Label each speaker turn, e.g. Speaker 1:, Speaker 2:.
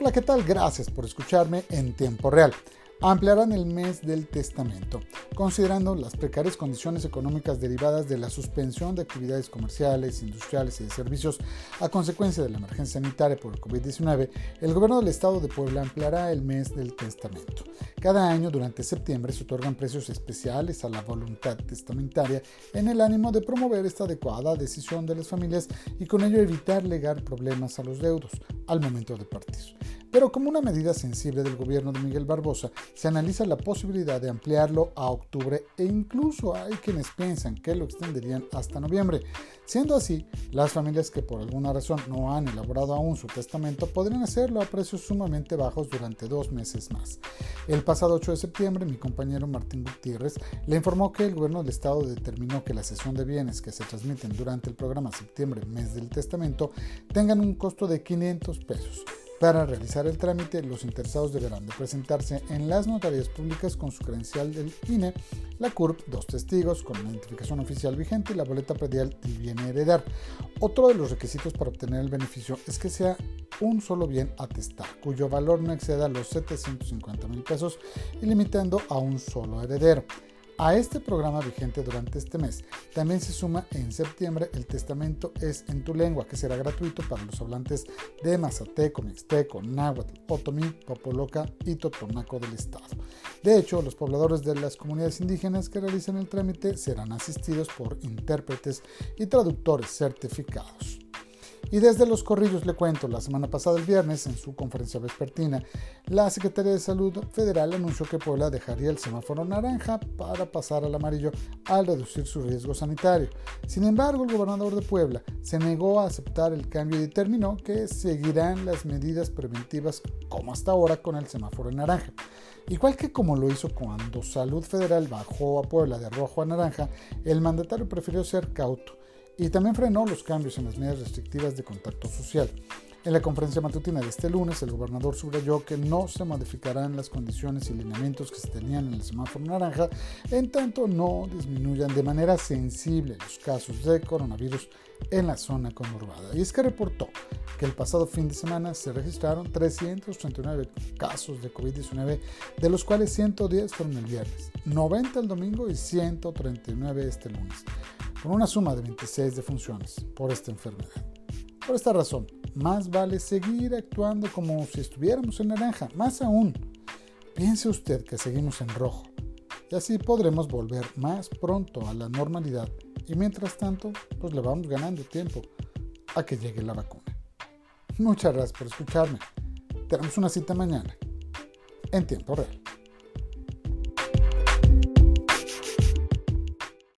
Speaker 1: Hola, ¿qué tal? Gracias por escucharme en tiempo real ampliarán el mes del testamento, considerando las precarias condiciones económicas derivadas de la suspensión de actividades comerciales, industriales y de servicios a consecuencia de la emergencia sanitaria por el COVID-19, el gobierno del estado de Puebla ampliará el mes del testamento. Cada año durante septiembre se otorgan precios especiales a la voluntad testamentaria en el ánimo de promover esta adecuada decisión de las familias y con ello evitar legar problemas a los deudos al momento de partir. Pero como una medida sensible del gobierno de Miguel Barbosa, se analiza la posibilidad de ampliarlo a octubre e incluso hay quienes piensan que lo extenderían hasta noviembre. Siendo así, las familias que por alguna razón no han elaborado aún su testamento podrían hacerlo a precios sumamente bajos durante dos meses más. El pasado 8 de septiembre, mi compañero Martín Gutiérrez le informó que el gobierno del estado determinó que la sesión de bienes que se transmiten durante el programa Septiembre, mes del testamento, tengan un costo de 500 pesos. Para realizar el trámite, los interesados deberán de presentarse en las notarías públicas con su credencial del INE, la CURP, dos testigos con la identificación oficial vigente y la boleta predial del bien heredar. Otro de los requisitos para obtener el beneficio es que sea un solo bien atestar, cuyo valor no exceda los 750 mil pesos y limitando a un solo heredero. A este programa vigente durante este mes también se suma en septiembre el Testamento es en tu lengua, que será gratuito para los hablantes de Mazateco, Mixteco, Náhuatl, Otomí, Popoloca y Totonaco del Estado. De hecho, los pobladores de las comunidades indígenas que realicen el trámite serán asistidos por intérpretes y traductores certificados. Y desde los corrillos le cuento, la semana pasada el viernes, en su conferencia vespertina, la Secretaría de Salud Federal anunció que Puebla dejaría el semáforo naranja para pasar al amarillo al reducir su riesgo sanitario. Sin embargo, el gobernador de Puebla se negó a aceptar el cambio y determinó que seguirán las medidas preventivas como hasta ahora con el semáforo naranja. Igual que como lo hizo cuando Salud Federal bajó a Puebla de rojo a naranja, el mandatario prefirió ser cauto y también frenó los cambios en las medidas restrictivas de contacto social. En la conferencia matutina de este lunes, el gobernador subrayó que no se modificarán las condiciones y lineamientos que se tenían en el semáforo naranja, en tanto no disminuyan de manera sensible los casos de coronavirus en la zona conurbada. Y es que reportó que el pasado fin de semana se registraron 339 casos de COVID-19, de los cuales 110 fueron el viernes, 90 el domingo y 139 este lunes con una suma de 26 defunciones por esta enfermedad. Por esta razón, más vale seguir actuando como si estuviéramos en naranja, más aún. Piense usted que seguimos en rojo y así podremos volver más pronto a la normalidad y mientras tanto, pues le vamos ganando tiempo a que llegue la vacuna. Muchas gracias por escucharme. Tenemos una cita mañana en tiempo real.